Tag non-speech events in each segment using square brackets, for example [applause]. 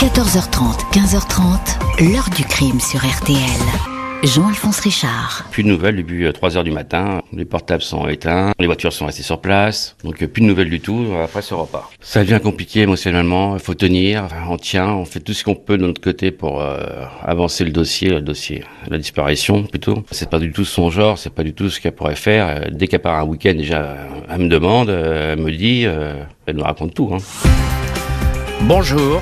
14h30, 15h30, l'heure du crime sur RTL. Jean-Alphonse Richard. Plus de nouvelles depuis 3 heures du matin. Les portables sont éteints, les voitures sont restées sur place. Donc euh, plus de nouvelles du tout après ce repas. Ça devient compliqué émotionnellement. Il faut tenir, on tient, on fait tout ce qu'on peut de notre côté pour euh, avancer le dossier, le dossier, la disparition plutôt. C'est pas du tout son genre, c'est pas du tout ce qu'elle pourrait faire. Euh, dès qu'elle part un week-end déjà, elle me demande, elle me dit, elle me raconte tout. Hein. Bonjour.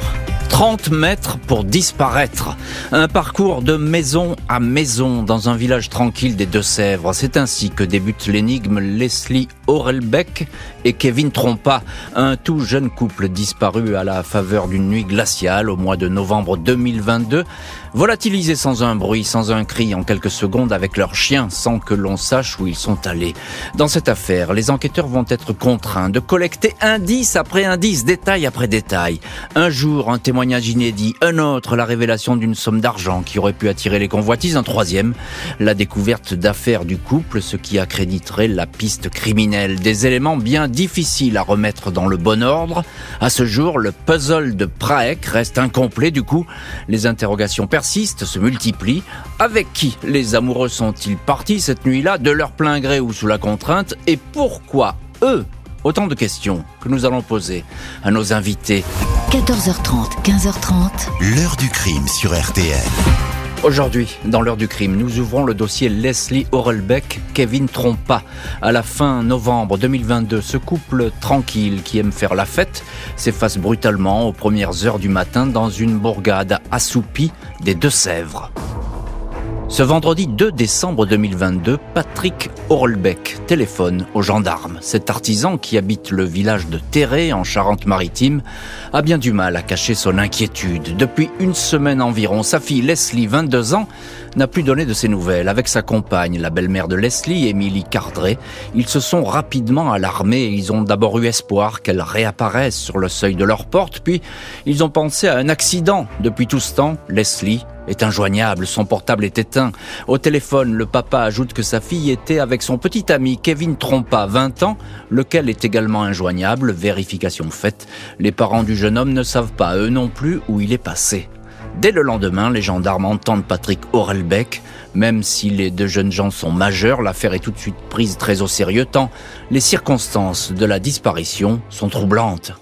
30 mètres pour disparaître. Un parcours de maison à maison dans un village tranquille des Deux-Sèvres. C'est ainsi que débute l'énigme Leslie Orelbeck et Kevin Trompa, un tout jeune couple disparu à la faveur d'une nuit glaciale au mois de novembre 2022, volatilisé sans un bruit, sans un cri, en quelques secondes avec leur chien, sans que l'on sache où ils sont allés. Dans cette affaire, les enquêteurs vont être contraints de collecter indice après indice, détail après détail. Un jour, un témoignage inédit, un autre, la révélation d'une somme d'argent qui aurait pu attirer les convoitises, un troisième, la découverte d'affaires du couple, ce qui accréditerait la piste criminelle. Des éléments bien difficiles à remettre dans le bon ordre. À ce jour, le puzzle de Praek reste incomplet, du coup, les interrogations persistent, se multiplient. Avec qui les amoureux sont-ils partis cette nuit-là, de leur plein gré ou sous la contrainte? Et pourquoi eux? Autant de questions que nous allons poser à nos invités. 14h30, 15h30. L'heure du crime sur RTL. Aujourd'hui, dans l'heure du crime, nous ouvrons le dossier Leslie Orelbeck, Kevin Trompa. À la fin novembre 2022, ce couple tranquille qui aime faire la fête s'efface brutalement aux premières heures du matin dans une bourgade assoupie des Deux-Sèvres. Ce vendredi 2 décembre 2022, Patrick Orlbeck téléphone aux gendarmes. Cet artisan qui habite le village de Terré en Charente-Maritime a bien du mal à cacher son inquiétude. Depuis une semaine environ, sa fille Leslie, 22 ans, n'a plus donné de ses nouvelles. Avec sa compagne, la belle-mère de Leslie, Émilie Cardré, ils se sont rapidement alarmés ils ont d'abord eu espoir qu'elle réapparaisse sur le seuil de leur porte, puis ils ont pensé à un accident. Depuis tout ce temps, Leslie est injoignable, son portable est éteint. Au téléphone, le papa ajoute que sa fille était avec son petit ami Kevin Trompa, 20 ans, lequel est également injoignable, vérification faite. Les parents du jeune homme ne savent pas, eux non plus, où il est passé. Dès le lendemain, les gendarmes entendent Patrick Orelbeck. Même si les deux jeunes gens sont majeurs, l'affaire est tout de suite prise très au sérieux tant les circonstances de la disparition sont troublantes.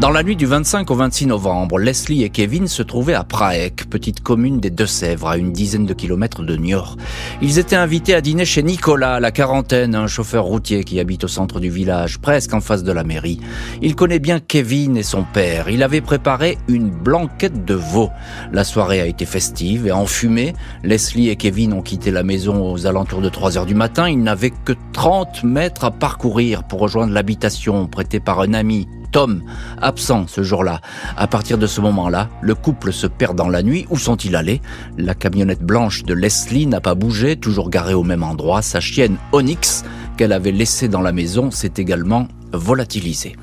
Dans la nuit du 25 au 26 novembre, Leslie et Kevin se trouvaient à Praek, petite commune des Deux-Sèvres, à une dizaine de kilomètres de Niort. Ils étaient invités à dîner chez Nicolas, la quarantaine, un chauffeur routier qui habite au centre du village, presque en face de la mairie. Il connaît bien Kevin et son père. Il avait préparé une blanquette de veau. La soirée a été festive et enfumée. Leslie et Kevin ont quitté la maison aux alentours de 3 heures du matin. Ils n'avaient que 30 mètres à parcourir pour rejoindre l'habitation prêtée par un ami Tom, absent ce jour-là. À partir de ce moment-là, le couple se perd dans la nuit. Où sont-ils allés? La camionnette blanche de Leslie n'a pas bougé, toujours garée au même endroit. Sa chienne Onyx, qu'elle avait laissée dans la maison, s'est également volatilisée.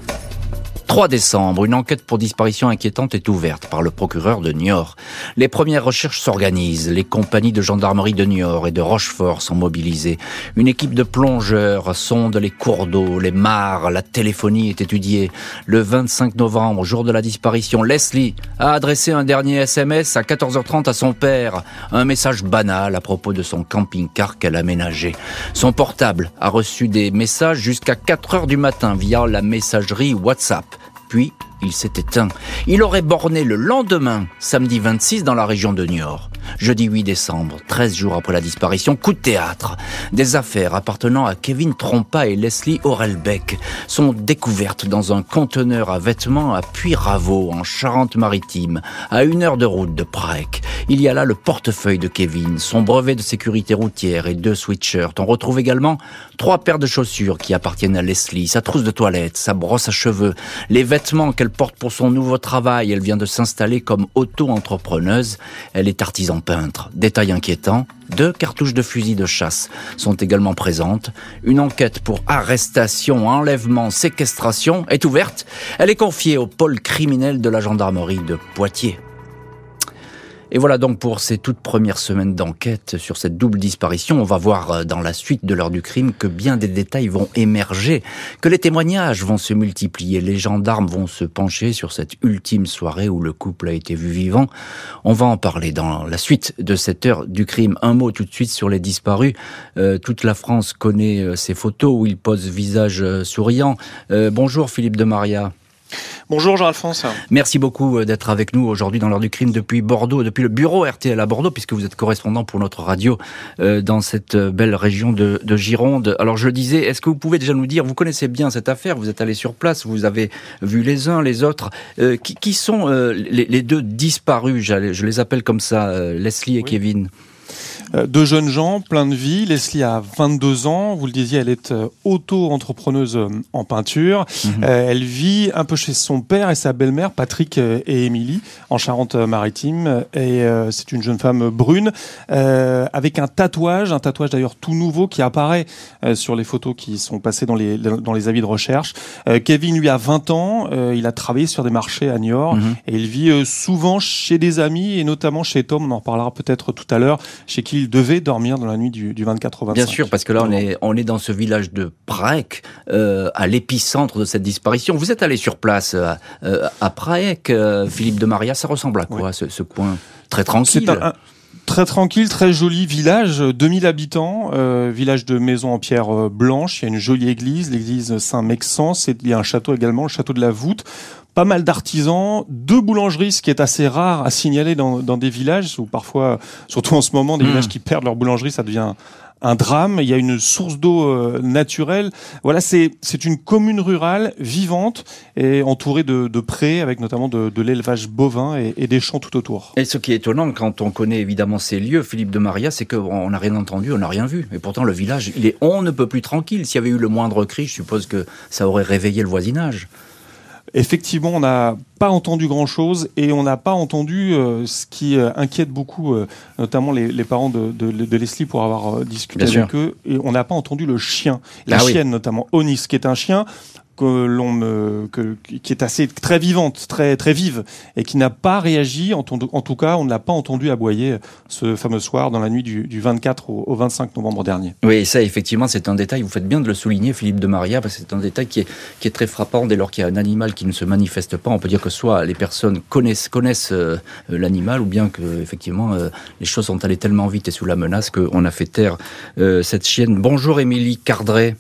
3 décembre, une enquête pour disparition inquiétante est ouverte par le procureur de Niort. Les premières recherches s'organisent. Les compagnies de gendarmerie de Niort et de Rochefort sont mobilisées. Une équipe de plongeurs sonde les cours d'eau, les mares, la téléphonie est étudiée. Le 25 novembre, jour de la disparition, Leslie a adressé un dernier SMS à 14h30 à son père. Un message banal à propos de son camping-car qu'elle a aménagé. Son portable a reçu des messages jusqu'à 4 heures du matin via la messagerie WhatsApp puis il s'est éteint. Il aurait borné le lendemain, samedi 26, dans la région de Niort. Jeudi 8 décembre, 13 jours après la disparition, coup de théâtre. Des affaires appartenant à Kevin Trompa et Leslie Orelbeck sont découvertes dans un conteneur à vêtements à Puyraveau, en Charente-Maritime, à une heure de route de Prague. Il y a là le portefeuille de Kevin, son brevet de sécurité routière et deux sweatshirts. On retrouve également trois paires de chaussures qui appartiennent à Leslie, sa trousse de toilette, sa brosse à cheveux, les vêtements qu'elle porte pour son nouveau travail. Elle vient de s'installer comme auto-entrepreneuse. Elle est artisan peintre. Détail inquiétant, deux cartouches de fusil de chasse sont également présentes. Une enquête pour arrestation, enlèvement, séquestration est ouverte. Elle est confiée au pôle criminel de la gendarmerie de Poitiers. Et voilà donc pour ces toutes premières semaines d'enquête sur cette double disparition. On va voir euh, dans la suite de l'heure du crime que bien des détails vont émerger, que les témoignages vont se multiplier, les gendarmes vont se pencher sur cette ultime soirée où le couple a été vu vivant. On va en parler dans la suite de cette heure du crime. Un mot tout de suite sur les disparus. Euh, toute la France connaît euh, ces photos où ils posent visage souriant. bonjour Philippe de Maria. Bonjour Jean-Alphonse. Merci beaucoup euh, d'être avec nous aujourd'hui dans l'heure du crime depuis Bordeaux, depuis le bureau RTL à Bordeaux, puisque vous êtes correspondant pour notre radio euh, dans cette euh, belle région de, Gironde. Alors je disais, est-ce que vous pouvez déjà nous dire, vous connaissez bien cette affaire, vous êtes allé sur place, vous avez vu les uns, les autres, qui, sont les, deux disparus, je les appelle comme ça, Leslie et Kevin? Deux jeunes gens, plein de vie. Leslie a 22 ans. Vous le disiez, elle est euh, auto-entrepreneuse euh, en peinture. Mhm. elle vit un peu chez son père et sa belle-mère, Patrick et Émilie, en Charente-Maritime. Et c'est une jeune femme brune avec un tatouage, un tatouage d'ailleurs tout nouveau qui apparaît sur les photos qui sont passées dans les, dans les avis de recherche. Kevin, lui, a 20 ans. il a travaillé sur des marchés à Niort mhm. et il vit souvent chez des amis et notamment chez Tom. On en reparlera peut-être tout à l'heure, chez qui il devait dormir dans la nuit du, 24 au 25. Bien sûr, parce que là, on est, on est dans ce village de Praek, euh, à l'épicentre de cette disparition. Vous êtes allé sur place euh, euh, à Praek, Philippe de Maria. Ça ressemble à quoi, ce, coin Très tranquille Très tranquille, très joli village, 2000 habitants, village de maisons en pierre blanche. Il y a une jolie église, l'église Saint-Mexence. Il y a un château également, le château de la Voûte pas mal d'artisans, deux boulangeries, ce qui est assez rare à signaler dans, des villages, où parfois, surtout en ce moment, des hmm. villages qui perdent leur boulangerie, ça devient un drame. Il y a une source d'eau euh, naturelle. Voilà, c'est c'est une commune rurale vivante et entourée de, de prés, avec notamment de, de l'élevage bovin et, et, des champs tout autour. Et ce qui est étonnant quand on connaît évidemment ces lieux, Philippe de Maria, c'est qu'on n'a rien entendu, on n'a rien vu. Et pourtant, le village, il est on ne peut plus tranquille. S'il y avait eu le moindre cri, je suppose que ça aurait réveillé le voisinage. Effectivement, on n'a pas entendu grand-chose et on n'a pas entendu euh, ce qui euh, inquiète beaucoup, euh, notamment les, parents de, Leslie pour avoir discuté avec eux. Et on n'a pas entendu le chien, la ah chienne notamment, Onis, qui est un chien que l'on qui est assez très vivante, très très vive, et qui n'a pas réagi. En, tout cas, on ne l'a pas entendu aboyer ce fameux soir dans la nuit du, du 24 au, 25 novembre dernier. Oui, ça effectivement, c'est un détail. Vous faites bien de le souligner, Philippe de Maria, parce que c'est un détail qui est qui est très frappant. Dès lors qu'il y a un animal qui ne se manifeste pas, on peut dire que soit les personnes connaissent connaissent euh, l'animal, ou bien que effectivement euh, les choses sont allées tellement vite et sous la menace qu'on a fait taire euh, cette chienne. Bonjour Émilie Cardret.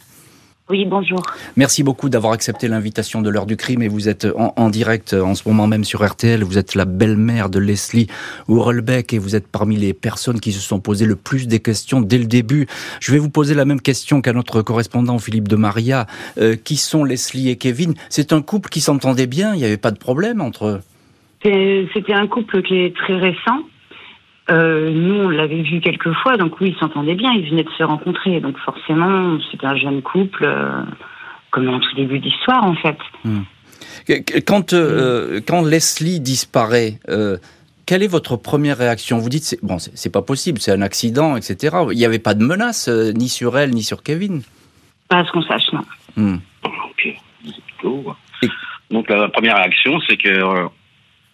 Oui, bonjour. Merci beaucoup d'avoir accepté l'invitation de l'heure du crime et vous êtes en, direct en ce moment même sur RTL. Vous êtes la belle-mère de Leslie Hurlbeck et vous êtes parmi les personnes qui se sont posées le plus des questions dès le début. Je vais vous poser la même question qu'à notre correspondant Philippe de Maria. Euh, qui sont Leslie et Kevin? C'est un couple qui s'entendait bien, il n'y avait pas de problème entre eux? C'était un couple qui est très récent. Euh, nous, on l'avait vu quelques fois, donc oui, ils s'entendaient bien, ils venaient de se rencontrer. Donc forcément, c'était un jeune couple, euh, comme dans tout début d'histoire, en fait. Hmm. Quand, euh, quand Leslie disparaît, quelle est votre première réaction? Vous dites, bon, c'est pas possible, c'est un accident, etc. Il n'y avait pas de menace, ni sur elle, ni sur Kevin? Pas à ce qu'on sache, non. Hmm. Donc la première réaction, c'est que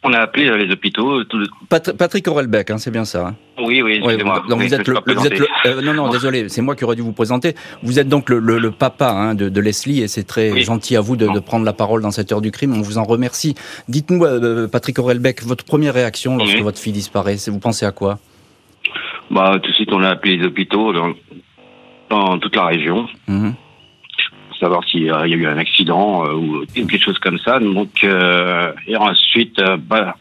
on a appelé euh, les hôpitaux. Tout... Patrick Aurelbeck, hein, c'est bien ça. Hein. Oui, oui, excusez-moi. donc vous êtes le, vous êtes le euh, non, non, désolé, c'est moi qui aurais dû vous présenter. Vous êtes donc le, le, papa hein, de, de, Leslie et c'est très gentil à vous de, de, prendre la parole dans cette heure du crime. On vous en remercie. Dites-nous, euh, Patrick Aurelbeck, votre première réaction lorsque votre fille disparaît, vous pensez à quoi? Bah, tout de suite, on a appelé les hôpitaux dans, dans toute la région. Mhm savoir s'il y a eu un accident euh, ou quelque chose comme ça. Donc, euh, et ensuite, euh, bah,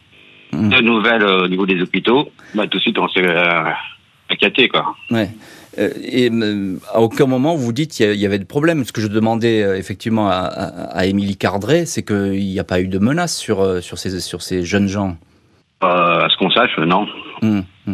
mmh. de nouvelles au niveau des hôpitaux. Bah, tout de suite, on s'est inquiété, quoi. Ouais. et à aucun moment vous dites qu'il y avait de problème. Ce que je demandais effectivement à, Émilie Cardret, c'est qu'il n'y a pas eu de menace sur, sur, ces, sur ces jeunes gens. à ce qu'on sache, non. Mmh, mmh.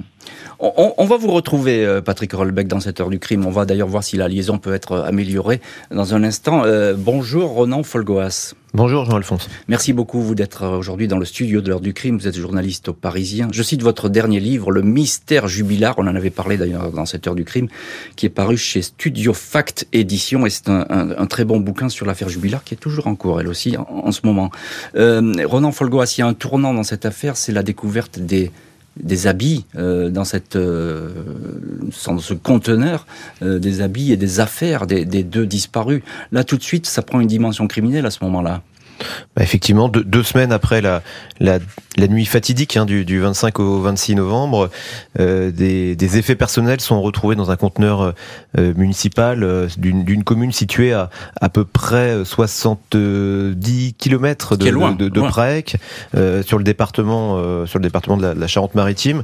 On, va vous retrouver, euh, Patrick Rolbeck, dans cette heure du crime. On va d'ailleurs voir si la liaison peut être euh, améliorée dans un instant. Euh, bonjour, Ronan Folgoas. Bonjour Jean-Alphonse. Merci beaucoup vous d'être aujourd'hui dans le studio de l'heure du crime. Vous êtes journaliste au Parisien. Je cite votre dernier livre, Le mystère jubilar. On en avait parlé d'ailleurs dans cette heure du crime, qui est paru chez Studio Fact Édition. Et c'est un, très bon bouquin sur l'affaire jubilar qui est toujours en cours, elle aussi, en, ce moment. Ronan Folgoas, il y a un tournant dans cette affaire, c'est la découverte des des habits dans cette dans ce conteneur des habits et des affaires des, deux disparus. Là tout de suite ça prend une dimension criminelle à ce moment-là. Bah effectivement, deux, semaines après la, la, la nuit fatidique hein, du, du, 25 au 26 novembre, euh, des, des, effets personnels sont retrouvés dans un conteneur euh, municipal euh, d'une commune située à à peu près 70 km de, de, de, euh, sur le département sur le département de la, de la Charente-Maritime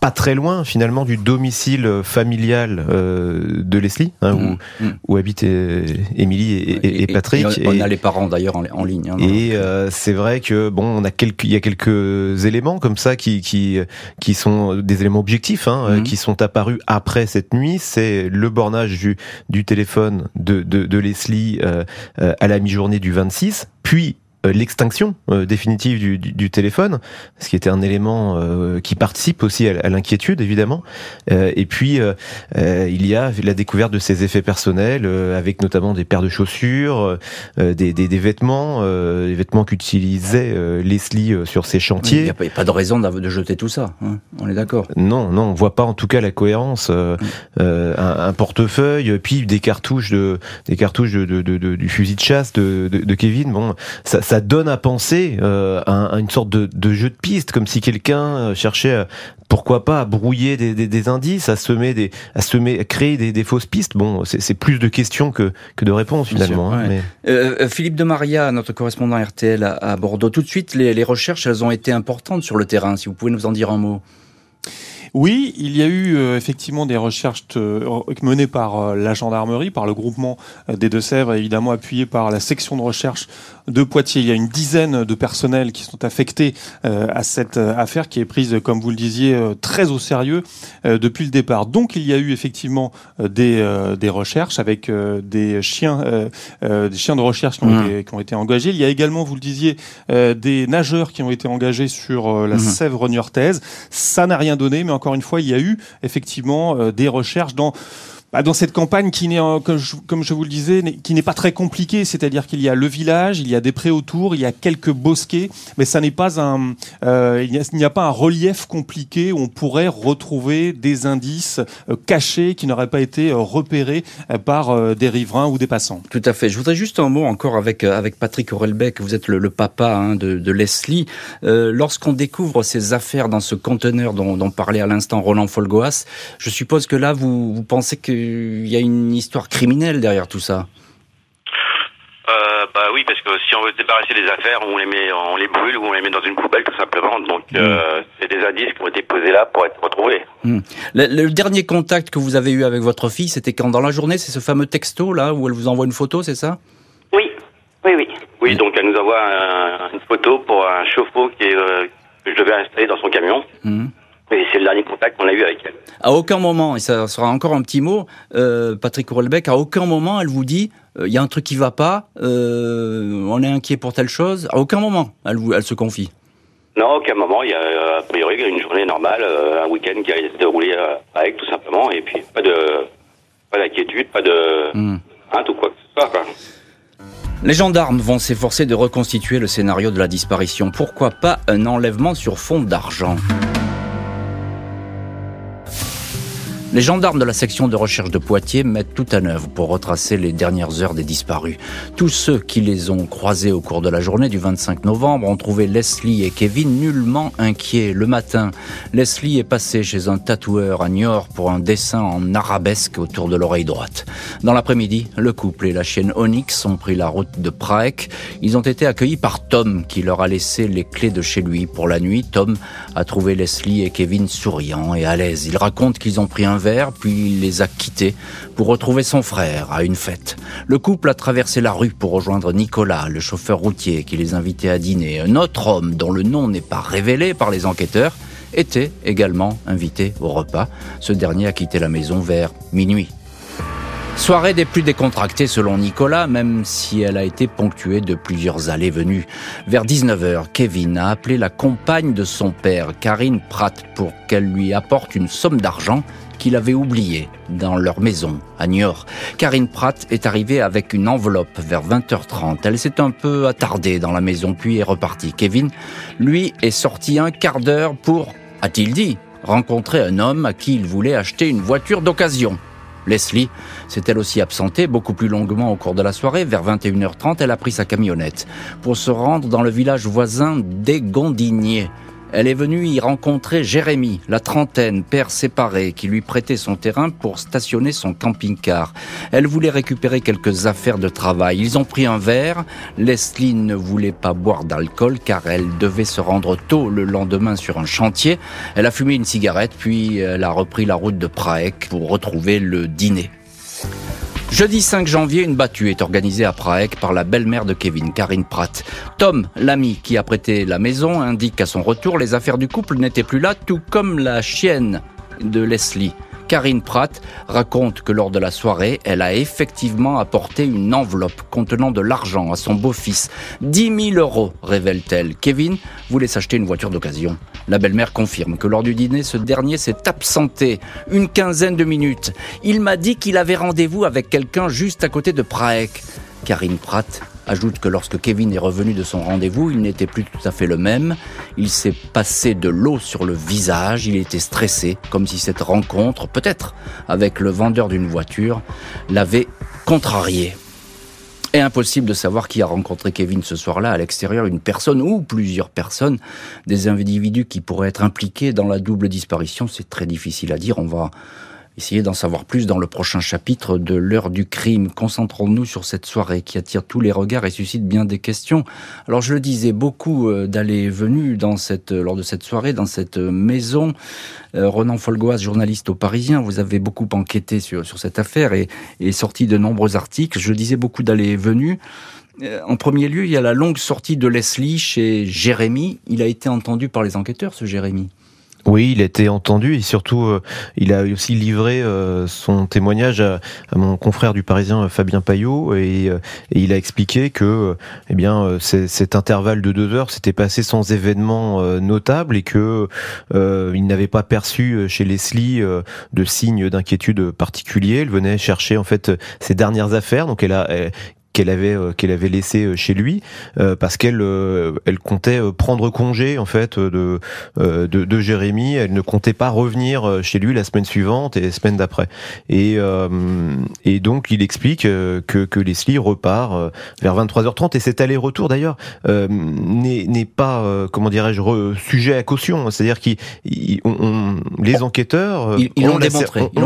pas très loin finalement du domicile familial euh, de Leslie, hein, où, mmh, mmh. où, habitent euh, Émilie et, et, Patrick. on a les parents d'ailleurs en, ligne. Hein, et euh, c'est vrai que bon, on a quelques, il y a quelques éléments comme ça qui qui qui sont des éléments objectifs, hein, mmh. qui sont apparus après cette nuit. C'est le bornage du du téléphone de de, de Leslie euh, à la mi-journée du 26, puis euh, l'extinction euh, définitive du, du, téléphone, ce qui était un élément euh, qui participe aussi à, l'inquiétude évidemment. et puis il y a la découverte de ses effets personnels, avec notamment des paires de chaussures, des, des, des, vêtements, les vêtements qu'utilisait Leslie sur ses chantiers. Il n'y a, pas de raison de jeter tout ça. Hein on est d'accord. Non, non, on voit pas en tout cas la cohérence. Mm. un, un, portefeuille, puis des cartouches de des cartouches de, de, de, du fusil de chasse de, de, Kevin. Bon, ça ça donne à penser euh, à, une sorte de, jeu de piste, comme si quelqu'un euh, cherchait, pourquoi pas, à brouiller des, indices, à semer des, à semer, à créer des, fausses pistes. Bon, c'est plus de questions que, que de réponses finalement. Hein, euh, Philippe de Maria, notre correspondant RTL à, Bordeaux. Tout de suite, les, les recherches, elles ont été importantes sur le terrain. Si vous pouvez nous en dire un mot. Oui, il y a eu euh, effectivement des recherches euh, menées par euh, la gendarmerie, par le groupement des Deux-Sèvres, évidemment appuyé par la section de recherche de Poitiers. Il y a une dizaine de personnels qui sont affectés à cette affaire qui est prise, comme vous le disiez, très au sérieux depuis le départ. Donc il y a eu effectivement des, des recherches avec des chiens, des chiens de recherche qui ont, mmh. été, qui ont, été, engagés. Il y a également, vous le disiez, des nageurs qui ont été engagés sur la mmh. Sèvre niortaise. Ça n'a rien donné, mais encore une fois, il y a eu effectivement euh, des recherches dans bah, dans cette campagne qui n'est, je, comme je vous le disais, qui n'est pas très compliquée, c'est-à-dire qu'il y a le village, il y a des prés autour, il y a quelques bosquets, mais ça n'est pas un, euh, il n'y a, pas un relief compliqué où on pourrait retrouver des indices euh, cachés qui n'auraient pas été euh, repérés euh, par euh, des riverains ou des passants. Tout à fait. Je voudrais juste un mot encore avec avec Patrick Aurelbeck. Vous êtes le, papa hein, de, Leslie. Lorsqu'on découvre ces affaires dans ce conteneur dont, parlait à l'instant Roland Folgoas, je suppose que là vous pensez que il y a une histoire criminelle derrière tout ça. Euh, bah oui, parce que si on veut se débarrasser des affaires, on les met, on les brûle ou on les met dans une poubelle tout simplement. Donc euh, mm. c'est des indices qui ont été posés là pour être retrouvés. Mm. Le, dernier contact que vous avez eu avec votre fille, c'était quand dans la journée, c'est ce fameux texto là où elle vous envoie une photo, c'est ça? Oui, oui, oui. Oui, donc elle nous envoie une photo pour un chauffe-eau qui est, euh, que je devais installer dans son camion. Mm. Et c'est le dernier contact qu'on a eu avec elle. À aucun moment, et ça sera encore un petit mot, euh, Patrick Roelbeck, à aucun moment elle vous dit il euh, y a un truc qui va pas, euh, on est inquiet pour telle chose. À aucun moment, elle, vous, elle se confie. Non, à aucun moment. Il y a a priori une journée normale, un week-end qui a se déroulé avec tout simplement, et puis pas de pas d'inquiétude, pas de hmm. hein, tout quoi que ce soit. Quoi. Les gendarmes vont s'efforcer de reconstituer le scénario de la disparition. Pourquoi pas un enlèvement sur fond d'argent? Les gendarmes de la section de recherche de Poitiers mettent tout en œuvre pour retracer les dernières heures des disparus. Tous ceux qui les ont croisés au cours de la journée du 25 novembre ont trouvé Leslie et Kevin nullement inquiets. Le matin, Leslie est passée chez un tatoueur à Niort pour un dessin en arabesque autour de l'oreille droite. Dans l'après-midi, le couple et la chienne Onyx ont pris la route de Prague. Ils ont été accueillis par Tom qui leur a laissé les clés de chez lui pour la nuit. Tom a trouvé Leslie et Kevin souriants et à l'aise. Il raconte qu'ils ont pris un puis il les a quittés pour retrouver son frère à une fête. Le couple a traversé la rue pour rejoindre Nicolas, le chauffeur routier qui les invitait à dîner. Un autre homme dont le nom n'est pas révélé par les enquêteurs était également invité au repas. Ce dernier a quitté la maison vers minuit. Soirée des plus décontractées selon Nicolas, même si elle a été ponctuée de plusieurs allées-venues. Vers 19h, Kevin a appelé la compagne de son père, Karine Pratt, pour qu'elle lui apporte une somme d'argent qu'il avait oublié dans leur maison à Niort. Karine Pratt est arrivée avec une enveloppe vers 20h30. Elle s'est un peu attardée dans la maison puis est repartie. Kevin, lui, est sorti un quart d'heure pour, a-t-il dit, rencontrer un homme à qui il voulait acheter une voiture d'occasion. Leslie s'est elle aussi absentée beaucoup plus longuement au cours de la soirée. Vers 21h30, elle a pris sa camionnette pour se rendre dans le village voisin des Gondiniers. Elle est venue y rencontrer Jérémy, la trentaine, père séparé, qui lui prêtait son terrain pour stationner son camping-car. Elle voulait récupérer quelques affaires de travail. Ils ont pris un verre. Leslie ne voulait pas boire d'alcool car elle devait se rendre tôt le lendemain sur un chantier. Elle a fumé une cigarette puis elle a repris la route de Praek pour retrouver le dîner. Jeudi 5 janvier, une battue est organisée à Prague par la belle-mère de Kevin, Karine Pratt. Tom, l'ami qui a prêté la maison, indique qu'à son retour, les affaires du couple n'étaient plus là, tout comme la chienne de Leslie. Karine Pratt raconte que lors de la soirée, elle a effectivement apporté une enveloppe contenant de l'argent à son beau-fils. 10 000 euros, révèle-t-elle. Kevin voulait s'acheter une voiture d'occasion. La belle-mère confirme que lors du dîner, ce dernier s'est absenté une quinzaine de minutes. Il m'a dit qu'il avait rendez-vous avec quelqu'un juste à côté de Prague. Karine Pratt ajoute que lorsque Kevin est revenu de son rendez-vous, il n'était plus tout à fait le même. Il s'est passé de l'eau sur le visage, il était stressé, comme si cette rencontre, peut-être avec le vendeur d'une voiture, l'avait contrarié. Et impossible de savoir qui a rencontré Kevin ce soir-là à l'extérieur, une personne ou plusieurs personnes, des individus qui pourraient être impliqués dans la double disparition, c'est très difficile à dire. On va essayer d'en savoir plus dans le prochain chapitre de l'heure du crime. Concentrons-nous sur cette soirée qui attire tous les regards et suscite bien des questions. Alors je le disais, beaucoup euh, d'allées et dans cette, lors de cette soirée, dans cette maison. Euh, Ronan Folgoas, journaliste au Parisien, vous avez beaucoup enquêté sur, sur cette affaire et, sorti de nombreux articles. Je disais beaucoup d'allées et. Euh, en premier lieu, il y a la longue sortie de Leslie chez Jérémy. Il a été entendu par les enquêteurs, ce Jérémy. Oui, il a été entendu et surtout, euh, il a aussi livré euh, son témoignage à, mon confrère du Parisien Fabien Payot et, euh, et il a expliqué que, eh bien, cet intervalle de deux heures s'était passé sans événement notable et que il n'avait pas perçu chez Leslie de signes d'inquiétude particuliers. Elle venait chercher en fait ses dernières affaires, donc elle a, qu'elle avait euh, qu'elle avait laissé euh, chez lui euh, parce qu'elle elle comptait prendre congé en fait de, de, de Jérémy. Elle ne comptait pas revenir chez lui la semaine suivante et la semaine d'après. Et et donc il explique que que Leslie repart vers 23h30 et cet aller-retour d'ailleurs n'est n'est pas comment dirais-je sujet à caution. C'est-à-dire qu'ils les enquêteurs ils, l'ont démontré. on,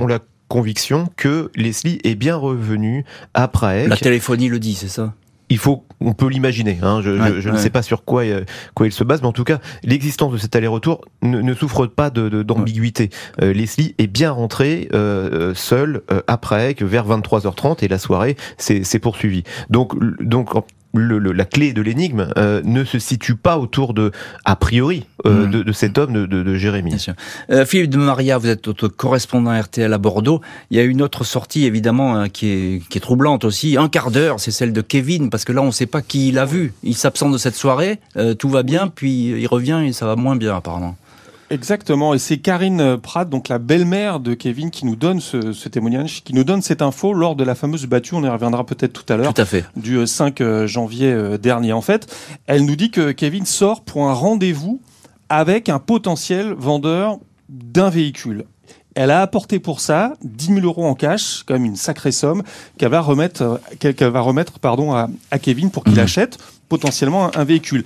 on l'a conviction que Leslie est bien revenue à Prague. La téléphonie le dit, c'est ça? Il faut, on peut l'imaginer. Hein, je, je, ne sais pas sur quoi, euh, quoi il se base, mais en tout cas, l'existence de cet aller-retour ne, ne, souffre pas de, d'ambiguïté. Euh, Leslie est bien rentrée euh, seule euh, après, vers 23h30 et la soirée s'est poursuivie. Donc, donc le, la clé de l'énigme euh, ne se situe pas autour de, a priori, euh, mmh. de, de, cet homme de, de, de Jérémy. Euh, Philippe de Maria, vous êtes votre correspondant RTL à Bordeaux. Il y a une autre sortie évidemment hein, qui, est, qui est troublante aussi. Un quart d'heure, c'est celle de Kevin, parce que là on ne sait pas qui il a vu. Il s'absente de cette soirée, euh, tout va bien, puis il revient et ça va moins bien apparemment. Exactement, et c'est Karine Pratt, donc la belle-mère de Kevin, qui nous donne ce, ce, témoignage, qui nous donne cette info lors de la fameuse battue, on y reviendra peut-être tout à l'heure, tout à fait. du 5 euh, euh, janvier euh, dernier. En fait, elle nous dit que Kevin sort pour un rendez-vous avec un potentiel vendeur d'un véhicule. Elle a apporté pour ça 10 000 euros en cash, quand même une sacrée somme, qu'elle va remettre, qu'elle va remettre pardon, à, à Kevin pour qu'il mmh. achète potentiellement un, véhicule.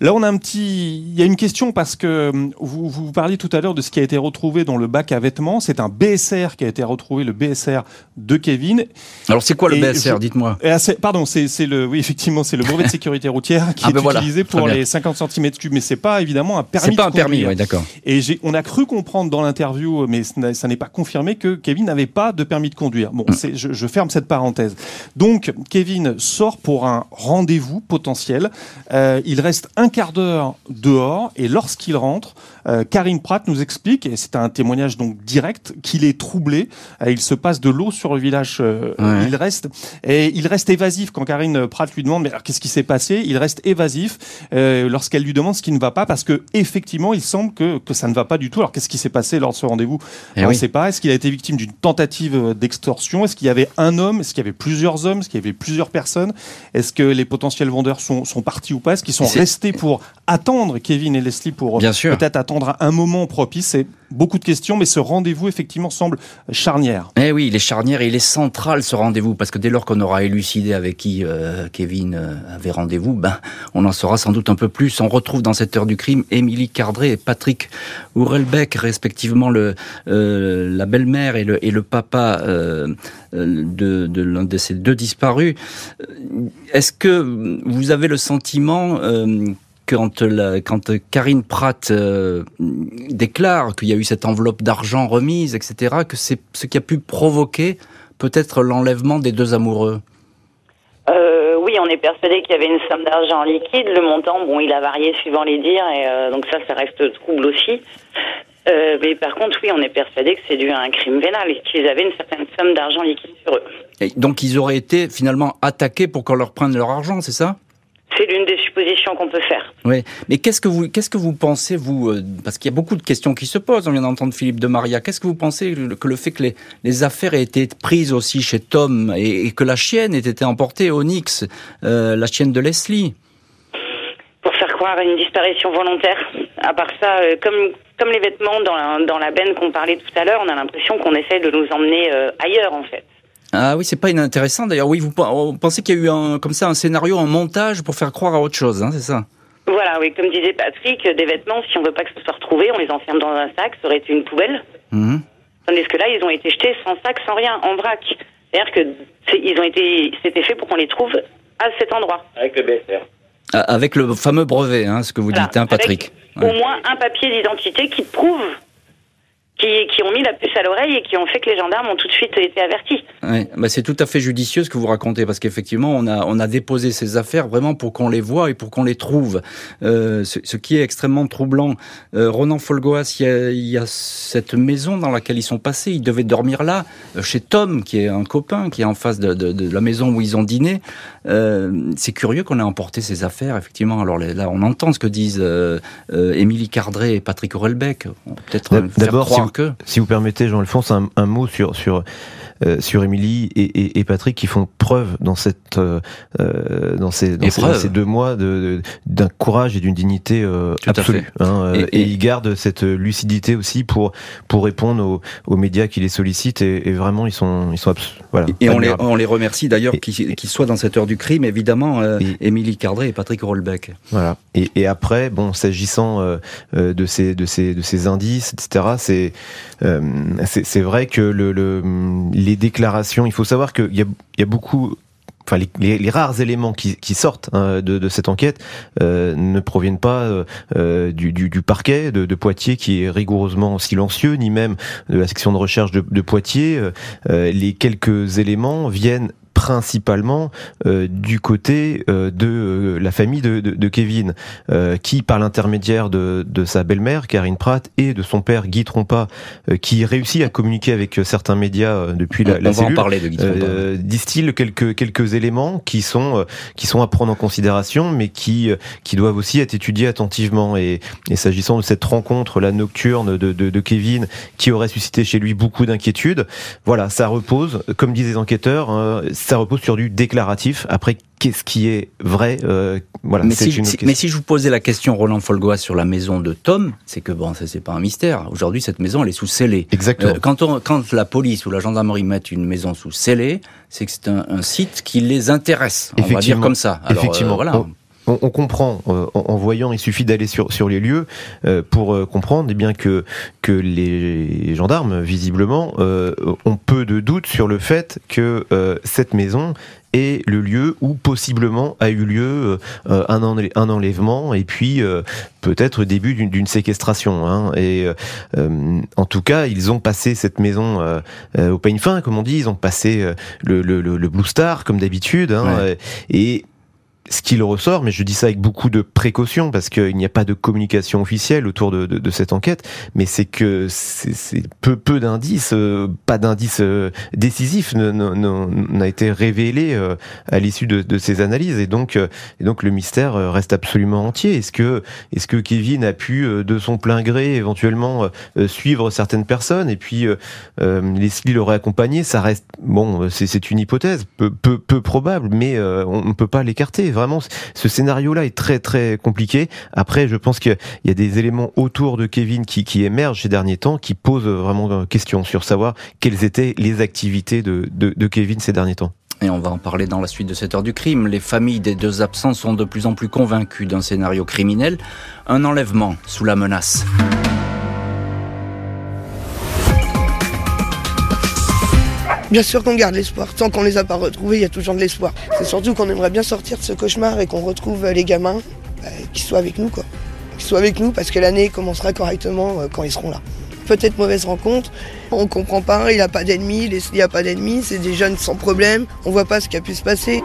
Là, on a un petit, il y a une question parce que hum, vous, vous parliez tout à l'heure de ce qui a été retrouvé dans le bac à vêtements. C'est un BSR qui a été retrouvé, le BSR de Kevin. Alors, c'est quoi le BSR Dites-moi? Pardon, c'est le, oui, effectivement, c'est le brevet de sécurité routière [laughs] qui ah est ben utilisé pour les 50 cm3, mais c'est pas évidemment un permis. C'est pas un permis, oui, d'accord. Et on a cru comprendre dans l'interview, mais ça n'est pas confirmé que Kevin n'avait pas de permis de conduire. Bon, mm. je, je ferme cette parenthèse. Donc, Kevin sort pour un rendez-vous potentiel Euh, il reste un quart d'heure dehors et lorsqu'il rentre, euh, Karine Pratt nous explique, et c'est un témoignage donc direct, qu'il est troublé. Euh, il se passe de l'eau sur le village. Il reste et il reste évasif quand Karine Pratt lui demande mais qu'est-ce qui s'est passé? Il reste évasif lorsqu'elle lui demande ce qui ne va pas parce que effectivement il semble que, que ça ne va pas du tout. Alors qu'est-ce qui s'est passé lors de ce rendez-vous? Eh On ne sait pas. Est-ce qu'il a été victime d'une tentative d'extorsion? Est-ce qu'il y avait un homme? Est-ce qu'il y avait plusieurs hommes? Est-ce qu'il y avait plusieurs personnes? Est-ce que les potentiels vendeurs sont, sont partis ou pas Est-ce qu'ils sont restés pour attendre Kevin et Leslie pour peut-être attendre un moment propice C'est beaucoup de questions, mais ce rendez-vous effectivement semble charnière. Eh oui, il est charnière et il est central ce rendez-vous parce que dès lors qu'on aura élucidé avec qui euh, Kevin euh, avait rendez-vous, ben on en saura sans doute un peu plus. On retrouve dans cette heure du crime Émilie Cardré et Patrick Ourelbeck, respectivement euh, la belle-mère et le papa de l'un de ces deux disparus. Est-ce que vous avez le sentiment quand, la, quand Karine Pratt euh, déclare qu'il y a eu cette enveloppe d'argent remise, etc., que c'est ce qui a pu provoquer peut-être l'enlèvement des deux amoureux euh, oui, on est persuadé qu'il y avait une somme d'argent liquide. Le montant, bon, il a varié suivant les dires, et euh, donc ça, ça reste trouble aussi. mais par contre, oui, on est persuadé que c'est dû à un crime vénal et qu'ils avaient une certaine somme d'argent liquide sur eux. Et donc, ils auraient été finalement attaqués pour qu'on leur prenne leur argent, c'est ça? C'est l'une des suppositions qu'on peut faire. Oui, mais qu'est-ce que vous qu'est-ce que vous pensez vous euh, parce qu'il y a beaucoup de questions qui se posent. On vient d'entendre Philippe de Maria. Qu'est-ce que vous pensez que le fait que les, les affaires aient été prises aussi chez Tom et, que la chienne ait été emportée Onyx, euh, la chienne de Leslie? Pour faire croire à une disparition volontaire. À part ça, euh, comme comme les vêtements dans la, dans la benne qu'on parlait tout à l'heure, on a l'impression qu'on essaie de nous emmener ailleurs en fait. Ah oui, c'est pas inintéressant. D'ailleurs, oui, vous pensez qu'il y a eu un, comme ça un scénario, un montage pour faire croire à autre chose, hein, c'est ça? Voilà, oui, comme disait Patrick, des vêtements, si on veut pas que ce soit retrouvé, on les enferme dans un sac, ça aurait été une poubelle. Mmh. Tandis que là, ils ont été jetés sans sac, sans rien, en vrac. C'est-à-dire que ils ont été, c'était fait pour qu'on les trouve à cet endroit. Avec le BSR. Ah, avec le fameux brevet, hein, ce que vous dites, hein, Patrick. Au moins un papier d'identité qui prouve qui, ont mis la puce à l'oreille et qui ont fait que les gendarmes ont tout de suite été avertis. Ouais, bah c'est tout à fait judicieux ce que vous racontez parce qu'effectivement on a on a déposé ces affaires vraiment pour qu'on les voit et pour qu'on les trouve. Euh, ce, ce, qui est extrêmement troublant. Euh, Ronan Folgoas, il y, a, il y, a, cette maison dans laquelle ils sont passés. Ils devaient dormir là, euh, chez Tom, qui est un copain, qui est en face de, de, de la maison où ils ont dîné. Euh, c'est curieux qu'on ait emporté ces affaires, effectivement. Alors là, on entend ce que disent euh, euh Émilie Cardré et Patrick Aurelbeck. Peut-être faire si vous permettez, Jean-Alphonse, un, un, mot sur, sur Émilie et, et, Patrick qui font preuve dans cette euh, euh dans, ces, dans ces, deux mois de, d'un courage et d'une dignité euh, absolue. Hein, et, et, ils gardent cette lucidité aussi pour pour répondre aux, aux médias qui les sollicitent et, vraiment ils sont ils sont voilà. Et on les, on les remercie d'ailleurs qu'ils soient dans cette heure du crime évidemment Émilie Cardré et Patrick Rollbeck. Voilà. Et, et après bon s'agissant de ces de ces de ces indices etc c'est c'est vrai que le, le les déclarations, il faut savoir qu'il y a, beaucoup Enfin, les, rares éléments qui, sortent hein, de, cette enquête euh, ne proviennent pas euh, euh, du, parquet de, Poitiers qui est rigoureusement silencieux, ni même de la section de recherche de, Poitiers. Les quelques éléments viennent principalement euh, du côté euh, de euh, la famille de, de, de Kevin, qui, par l'intermédiaire de, de, sa belle-mère, Karine Pratt, et de son père, Guy Trompa, qui réussit à communiquer avec certains médias depuis la, la cellule, distille quelques, quelques éléments qui sont, qui sont à prendre en considération, mais qui, qui doivent aussi être étudiés attentivement. Et, et s'agissant de cette rencontre, la nocturne de, de, de Kevin, qui aurait suscité chez lui beaucoup d'inquiétudes, voilà, ça repose, comme disent les enquêteurs, hein, ça repose sur du déclaratif. Après, qu'est-ce qui est vrai euh, Voilà. Mais si, mais si je vous posais la question, Roland Folgois, sur la maison de Tom, c'est que bon, ça c'est pas un mystère. Aujourd'hui, cette maison, elle est sous scellé. Exactement. Euh, quand, on, quand la police ou la gendarmerie mettent une maison sous scellé, c'est que c'est un, un, site qui les intéresse. On va dire comme ça. Alors, Effectivement. Euh, voilà on, on comprend euh, en, voyant, il suffit d'aller sur, sur les lieux euh, pour euh, comprendre eh bien que que les gendarmes visiblement ont peu de doutes sur le fait que cette maison est le lieu où possiblement a eu lieu un, un enlèvement et puis peut-être début d'une séquestration. Hein. Et en tout cas, ils ont passé cette maison au peigne fin, comme on dit. Ils ont passé le, le, le Blue Star comme d'habitude. Hein, Et ce qu'il ressort, mais je dis ça avec beaucoup de précaution parce qu'il n'y a pas de communication officielle autour de, de, de cette enquête, mais c'est que c'est peu, peu d'indices, euh, pas d'indices euh, décisifs n'a été révélé euh, à l'issue de, de, ces analyses et donc, et donc le mystère reste absolument entier. Est-ce que, est-ce que Kevin a pu de son plein gré éventuellement suivre certaines personnes et puis Leslie l'aurait accompagné Ça reste bon, c'est une hypothèse peu, peu, peu probable, mais on ne peut pas l'écarter vraiment, ce scénario-là est très très compliqué. Après, je pense qu'il y a des éléments autour de Kevin qui, émergent ces derniers temps, qui posent vraiment question sur savoir quelles étaient les activités de Kevin ces derniers temps. Et on va en parler dans la suite de cette heure du crime. Les familles des deux absents sont de plus en plus convaincues d'un scénario criminel, un enlèvement sous la menace. Bien sûr qu'on garde l'espoir. Tant qu'on les a pas retrouvés, il y a toujours de l'espoir. C'est surtout qu'on aimerait bien sortir de ce cauchemar et qu'on retrouve les gamins, bah, qui soient avec nous, quoi. Qui soient avec nous parce que l'année commencera correctement euh, quand ils seront là. Peut-être mauvaise rencontre, on comprend pas, il a pas d'ennemis, il a pas d'ennemis, c'est des jeunes sans problème, on voit pas ce qui a pu se passer.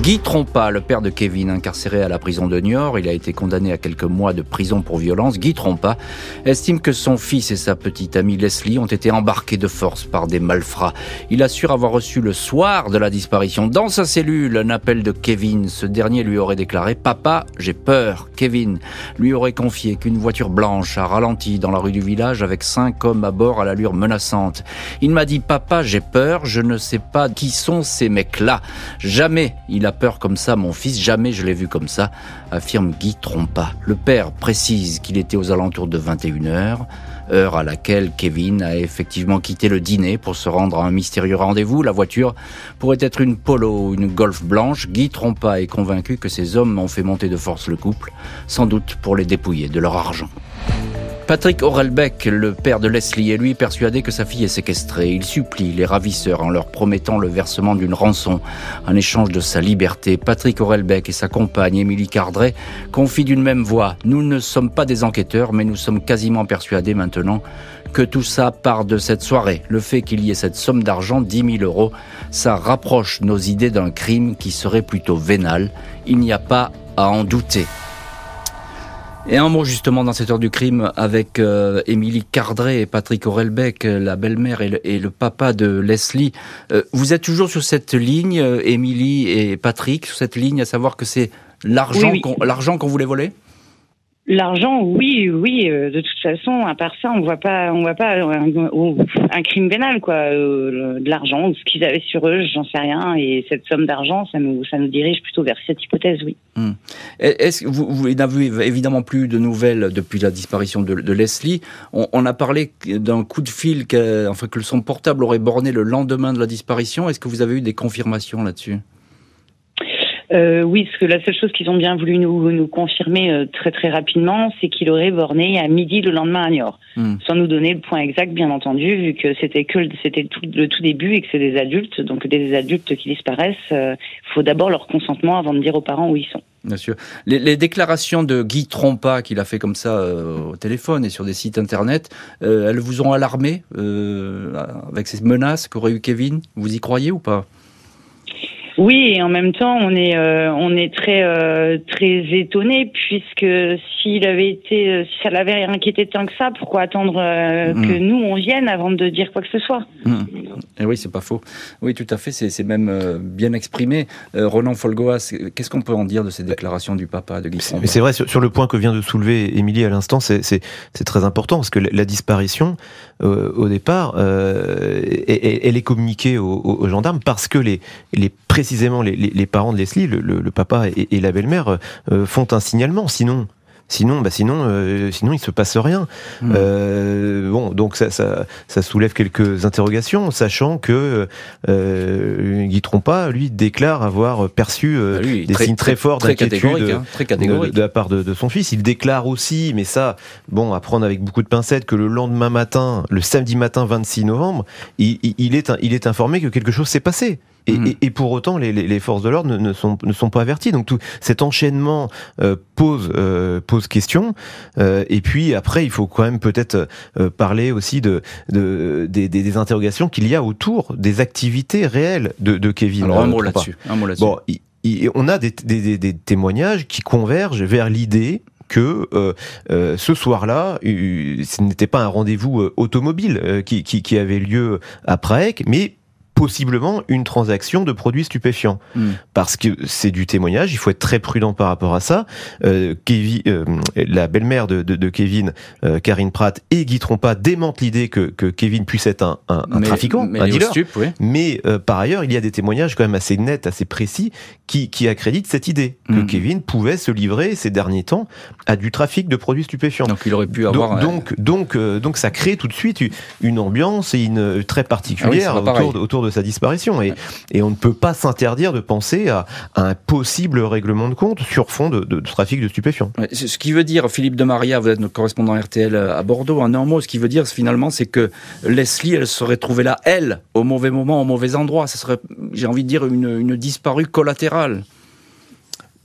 Guy Trompa, le père de Kevin, incarcéré à la prison de Niort, il a été condamné à quelques mois de prison pour violence. Guy Trompa estime que son fils et sa petite amie Leslie ont été embarqués de force par des malfrats. Il assure avoir reçu le soir de la disparition dans sa cellule un appel de Kevin. Ce dernier lui aurait déclaré Papa, j'ai peur. Kevin lui aurait confié qu'une voiture blanche a ralenti dans la rue du village avec cinq hommes à bord à l'allure menaçante. Il m'a dit Papa, j'ai peur, je ne sais pas qui sont ces mecs-là. Jamais il a peur comme ça, mon fils, jamais je l'ai vu comme ça, affirme Guy Trompa. Le père précise qu'il était aux alentours de 21h, heure à laquelle Kevin a effectivement quitté le dîner pour se rendre à un mystérieux rendez-vous. La voiture pourrait être une Polo ou une Golf blanche. Guy Trompa est convaincu que ces hommes ont fait monter de force le couple, sans doute pour les dépouiller de leur argent. Patrick Aurelbeck, le père de Leslie, est lui persuadé que sa fille est séquestrée. Il supplie les ravisseurs en leur promettant le versement d'une rançon en échange de sa liberté. Patrick Aurelbeck et sa compagne Émilie Cardret confient d'une même voix. Nous ne sommes pas des enquêteurs, mais nous sommes quasiment persuadés maintenant que tout ça part de cette soirée. Le fait qu'il y ait cette somme d'argent, 10 000 euros, ça rapproche nos idées d'un crime qui serait plutôt vénal. Il n'y a pas à en douter. Et un mot justement dans cette heure du crime avec euh, Émilie Cardret et Patrick Aurelbeck, euh, la belle-mère et, le papa de Leslie. Euh, vous êtes toujours sur cette ligne, Émilie et Patrick, sur cette ligne, à savoir que c'est l'argent l'argent qu'on voulait voler? L'argent, oui, oui. Euh, de toute façon, à part ça, on voit pas, on voit pas un, crime pénal, quoi. Euh, de l'argent, ce qu'ils avaient sur eux, j'en sais rien. Et cette somme d'argent, ça nous, ça nous dirige plutôt vers cette hypothèse, oui. Hmm. Est-ce que vous, n'avez évidemment plus de nouvelles depuis la disparition de, Leslie on, a parlé d'un coup de fil, enfin que son portable aurait borné le lendemain de la disparition. Est-ce que vous avez eu des confirmations là-dessus? Euh, oui, parce que la seule chose qu'ils ont bien voulu nous, nous confirmer euh, très très rapidement, c'est qu'il aurait borné à midi le lendemain à Niort, hmm. sans nous donner le point exact, bien entendu, vu que c'était que c'était tout, le tout début et que c'est des adultes, donc des adultes qui disparaissent. Il euh, faut d'abord leur consentement avant de dire aux parents où ils sont. Bien sûr. Les, les déclarations de Guy Trompa qu'il a fait comme ça au téléphone et sur des sites internet, elles vous ont alarmé avec ces menaces qu'aurait eu Kevin? Vous y croyez ou pas? Oui, et en même temps, on est euh, on est très euh, très étonné puisque s'il avait été euh, si ça l'avait inquiété tant que ça, pourquoi attendre que nous on vienne avant de dire quoi que ce soit? Mm. Et oui, c'est pas faux. Oui, tout à fait, c'est même bien exprimé. Roland Folgoas, qu'est-ce qu'on peut en dire de ces déclarations du papa de Guy Mais c'est vrai sur, le point que vient de soulever Émilie à l'instant, c'est très important parce que la, disparition au départ, elle, est communiquée aux, gendarmes parce que les les précisément les, parents de Leslie, le, papa et, la belle-mère, euh, font un signalement. Sinon, Sinon, bah sinon, euh, sinon il se passe rien. Hmm. Euh, bon, donc ça, ça, ça, soulève quelques interrogations, sachant que euh, Guy Trompa, lui, déclare avoir perçu bah des signes très, forts d'inquiétude hein, de, de, la part de, de, son fils. Il déclare aussi, mais ça, bon, à prendre avec beaucoup de pincettes, que le lendemain matin, le samedi matin 26 novembre, il, il, est, il est informé que quelque chose s'est passé. Et, mhm. et, et, pour autant, les, les, forces de l'ordre ne, ne, sont, ne sont pas averties. Donc tout cet enchaînement euh, pose euh, pose question. Euh, et puis après, il faut quand même peut-être euh, parler aussi de, de des, des, interrogations qu'il y a autour des activités réelles de, de Kevin. Alors un mot là-dessus. Bon, on a des, des, témoignages qui convergent vers l'idée que euh, euh, ce soir-là, ce n'était pas un rendez-vous automobile qui, qui, qui, avait lieu à Prague, mais possiblement une transaction de produits stupéfiants. Hmm. Parce que c'est du témoignage, il faut être très prudent par rapport à ça. Euh, Kevin, euh, la belle-mère de, de, de, Kevin, euh, Karine Pratt et Guy Trompa démentent l'idée que, que, Kevin puisse être un, un, un trafiquant, mais un dealer. oui. Mais par ailleurs, il y a des témoignages quand même assez nets, assez précis, qui, qui accréditent cette idée que hmm. Kevin pouvait se livrer ces derniers temps à du trafic de produits stupéfiants. Donc il aurait pu avoir... Donc, donc, donc, donc, ça crée tout de suite une ambiance et une très particulière ah autour, de, autour de sa disparition. Et, et on ne peut pas s'interdire de penser à, un possible règlement de compte sur fond de, trafic de stupéfiants. ce qui veut dire, Philippe de Maria, vous êtes notre correspondant RTL à Bordeaux, en un mot, ce qui veut dire finalement, c'est que Leslie, elle serait trouvée là, elle, au mauvais moment, au mauvais endroit. Ce serait, j'ai envie de dire, une, une disparue collatérale.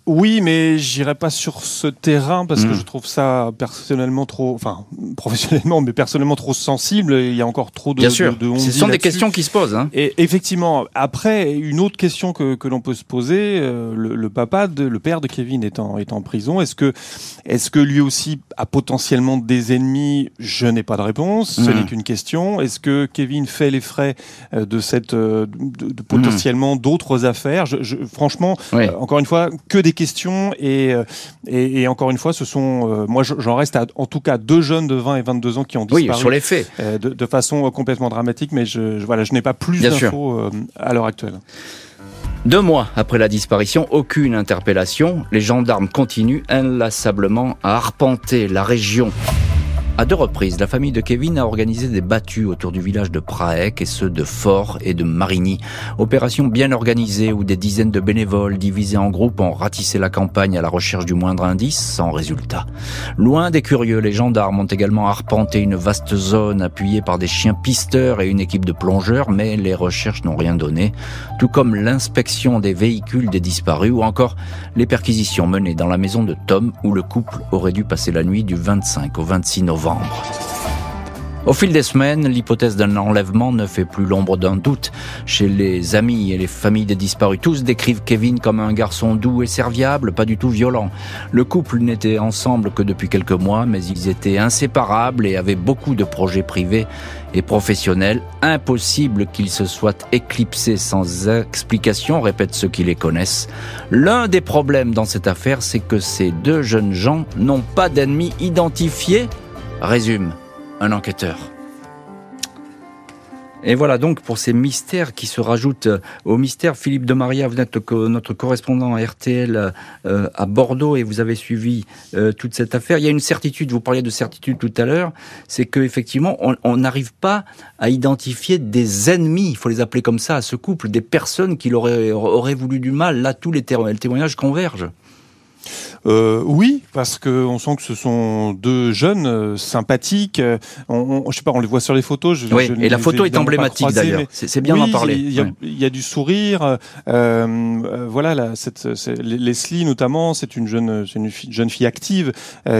Oui, mais j'irai pas sur ce terrain parce que hmm. je trouve ça personnellement trop, enfin professionnellement, mais personnellement trop sensible. il y a encore trop de. Bien sûr. ce sont des questions qui se posent. Hein. Et effectivement, après, une autre question que, que l'on peut se poser, euh, le, papa, de, le père de Kevin est en, est en prison. Est-ce que, est-ce que lui aussi a potentiellement des ennemis? Je n'ai pas de réponse. Ce hmm. n'est qu'une question. Est-ce que Kevin fait les frais euh, de cette, euh, de, potentiellement d'autres affaires? Je, Franchement, encore une fois, que des questions euh, et, et, encore une fois, ce sont, euh, moi j'en reste à, en tout cas deux jeunes de 20 et 22 ans qui ont disparu. Oui, sur les faits. Euh, de, façon complètement dramatique, mais je, voilà, je n'ai pas plus d'infos à l'heure actuelle. Deux mois après la disparition, aucune interpellation. Les gendarmes continuent inlassablement à arpenter la région à deux reprises, la famille de Kevin a organisé des battues autour du village de Praek et ceux de Fort et de Marigny. Opération bien organisée où des dizaines de bénévoles divisés en groupes ont ratissé la campagne à la recherche du moindre indice sans résultat. Loin des curieux, les gendarmes ont également arpenté une vaste zone appuyée par des chiens pisteurs et une équipe de plongeurs, mais les recherches n'ont rien donné, tout comme l'inspection des véhicules des disparus ou encore les perquisitions menées dans la maison de Tom où le couple aurait dû passer la nuit du 25 au 26 novembre. Au fil des semaines, l'hypothèse d'un enlèvement ne fait plus l'ombre d'un doute. Chez les amis et les familles des disparus, tous décrivent Kevin comme un garçon doux et serviable, pas du tout violent. Le couple n'était ensemble que depuis quelques mois, mais ils étaient inséparables et avaient beaucoup de projets privés et professionnels. Impossible qu'ils se soient éclipsés sans explication, répètent ceux qui les connaissent. L'un des problèmes dans cette affaire, c'est que ces deux jeunes gens n'ont pas d'ennemis identifiés résume un enquêteur. Et voilà donc pour ces mystères qui se rajoutent au mystère. Philippe de Maria, vous êtes notre correspondant à RTL euh, à Bordeaux et vous avez suivi euh, toute cette affaire. Il y a une certitude, vous parliez de certitude tout à l'heure, c'est qu'effectivement on n'arrive pas à identifier des ennemis, il faut les appeler comme ça, à ce couple, des personnes qui auraient, auraient voulu du mal. Là, tous les témoignages convergent. Euh, oui, parce que on sent que ce sont deux jeunes euh, sympathiques. Euh, on, on, je sais pas, on les voit sur les photos. Je, oui, et la photo est emblématique d'ailleurs. C'est bien d'en parler. Il y, y, a du sourire. Euh, voilà, la, cette, Leslie notamment, c'est une jeune, une jeune fille active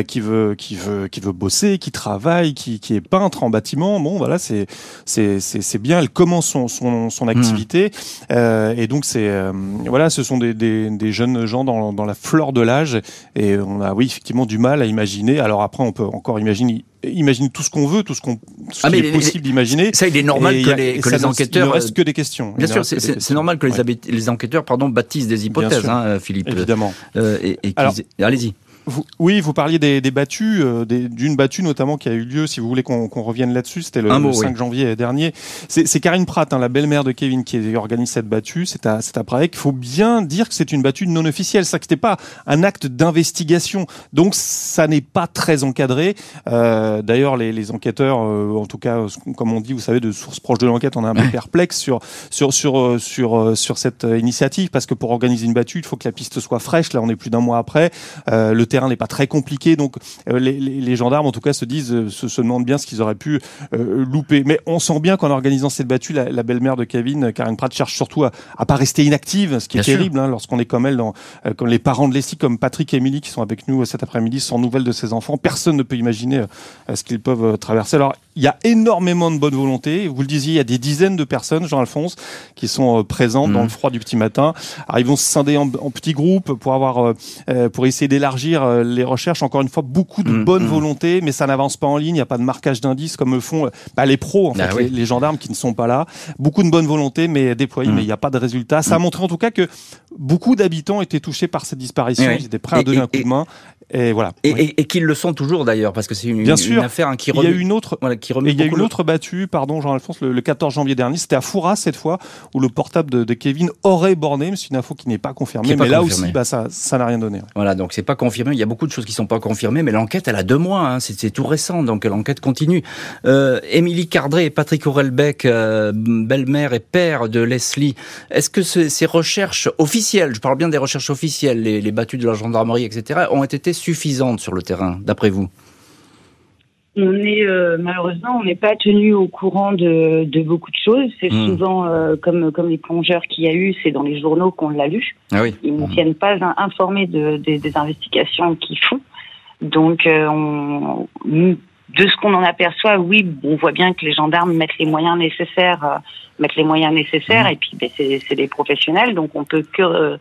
qui veut, qui veut, qui veut bosser, qui travaille, qui, qui est peintre en bâtiment. Bon, voilà, c'est, c'est, c'est bien. Elle commence son, son, son activité, mmh. et donc c'est, voilà, ce sont des, des, des, jeunes gens dans, dans la fleur de l'âge et on a, oui, effectivement, du mal à imaginer. Alors après, on peut encore imaginer imaginer tout ce qu'on veut, tout ce qu'on ah, est possible d'imaginer. Ça, il est normal que, les, que les enquêteurs. Il ne reste que des questions. Bien sûr, c'est normal que les, les, enquêteurs, pardon, baptisent des hypothèses, hein, Philippe. Évidemment. Euh, et, et allez-y oui, vous parliez des, des battues, euh, d'une battue notamment qui a eu lieu, si vous voulez qu'on revienne là-dessus, c'était le, 5 janvier dernier. C'est Karine Pratt, hein, la belle-mère de Kevin, qui organise cette battue. C'est à, à Prague. Il faut bien dire que c'est une battue non officielle. Ça, n'était pas un acte d'investigation. Donc, ça n'est pas très encadré. Euh, D'ailleurs, les, les, enquêteurs, euh, en tout cas, comme on dit, vous savez, de sources proches de l'enquête, on est un peu perplexe sur sur sur euh, sur sur cette initiative parce que pour organiser une battue, il faut que la piste soit fraîche. Là, on est plus d'un mois après. le terrain n'est pas très compliqué, donc les, gendarmes, en tout cas, se disent, se, demandent bien ce qu'ils auraient pu louper. Mais on sent bien qu'en organisant cette battue, la, belle-mère de Kevin, Karine Pratt, cherche surtout à, à pas rester inactive, ce qui est terrible hein, lorsqu'on est comme elle, dans, comme les parents de Leslie, comme Patrick et Émilie qui sont avec nous cet après-midi, sans nouvelles de ses enfants. Personne ne peut imaginer ce qu'ils peuvent traverser. Alors, il y a énormément de bonne volonté. Vous le disiez, il y a des dizaines de personnes, Jean-Alphonse, qui sont euh, présentes dans le mmh. froid du petit matin. Alors, ils vont se scinder en, petits groupes pour avoir, euh, euh, pour essayer d'élargir les recherches. Encore une fois, beaucoup de mmh, bonne mmh. volonté, mais ça n'avance pas en ligne. Il n'y a pas de marquage d'indices comme le font bah, les pros, en ah fait, les, gendarmes qui ne sont pas là. Beaucoup de bonne volonté, mais déployés, mais il n'y a pas de résultat. Ça a montré en tout cas que beaucoup d'habitants étaient touchés par cette disparition. Ils étaient prêts à donner un coup de main. Et voilà. Et, qu'ils le sont toujours d'ailleurs, parce que c'est une, affaire hein, qui remet. Il y a une autre, qui il y a une autre battue, pardon Jean-Alphonse, le, 14 janvier dernier, c'était à Fouras cette fois, où le portable de, Kevin aurait borné, mais c'est une info qui n'est pas confirmée. mais là aussi, bah, ça, ça n'a rien donné. Voilà, donc c'est pas confirmé. Il y a beaucoup de choses qui sont pas confirmées, mais l'enquête, elle a deux mois. Hein, c'est tout récent, donc l'enquête continue. Euh, Émilie Cardré et Patrick Aurelbeck, euh, belle-mère et père de Leslie, est-ce que ces recherches officielles, je parle bien des recherches officielles, les, les battues de la gendarmerie, etc., ont été suffisantes sur le terrain, d'après vous? On est euh, malheureusement, on n'est pas tenu au courant de, beaucoup de choses. C'est hmm. souvent euh, comme comme les plongeurs qu'il y a eu, c'est dans les journaux qu'on l'a lu. Ah oui. Ils ne hmm. tiennent pas informés de, des investigations qu'ils font. Donc, euh, on, de ce qu'on en aperçoit, oui, on voit bien que les gendarmes mettent les moyens nécessaires, mettent les moyens nécessaires, hmm. et puis ben, c'est des professionnels, donc on peut que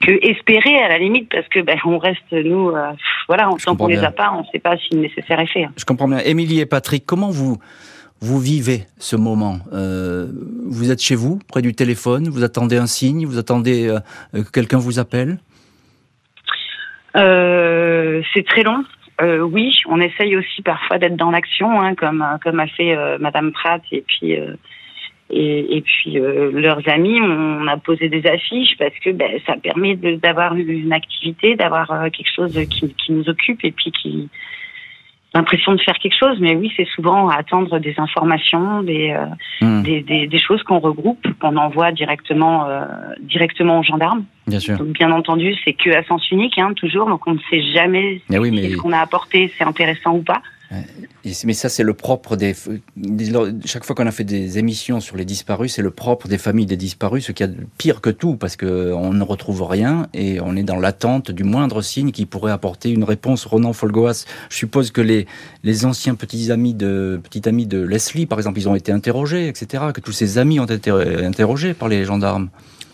que espérer à la limite parce que ben, on reste nous euh, voilà tant qu'on les a pas on ne sait pas si le nécessaire est fait. Hein. Je comprends bien. Émilie et Patrick, comment vous vous vivez ce moment euh, Vous êtes chez vous, près du téléphone, vous attendez un signe, vous attendez euh, que quelqu'un vous appelle? C'est très long. oui, on essaye aussi parfois d'être dans l'action, hein, comme comme a fait Madame Pratt et puis et, et puis euh, leurs amis, on a posé des affiches parce que ben, ça permet d'avoir une activité, d'avoir euh, quelque chose qui, qui, nous occupe et puis qui l'impression de faire quelque chose. Mais oui, c'est souvent attendre des informations, des, euh, hmm. des, des, des, choses qu'on regroupe, qu'on envoie directement directement aux gendarmes. Bien sûr. Donc, bien entendu, c'est que à sens unique, hein, toujours. Donc on ne sait jamais mais oui, mais... ce qu'on a apporté, c'est intéressant ou pas. Mais ça, c'est le propre des. Chaque fois qu'on a fait des émissions sur les disparus, c'est le propre des familles des disparus, ce qui est pire que tout, parce qu'on ne retrouve rien et on est dans l'attente du moindre signe qui pourrait apporter une réponse. Ronan Folgoas, je suppose que les, les anciens petits amis de petits amis de Leslie, par exemple, ils ont été interrogés, etc. Que tous ses amis ont été interrogés par les gendarmes.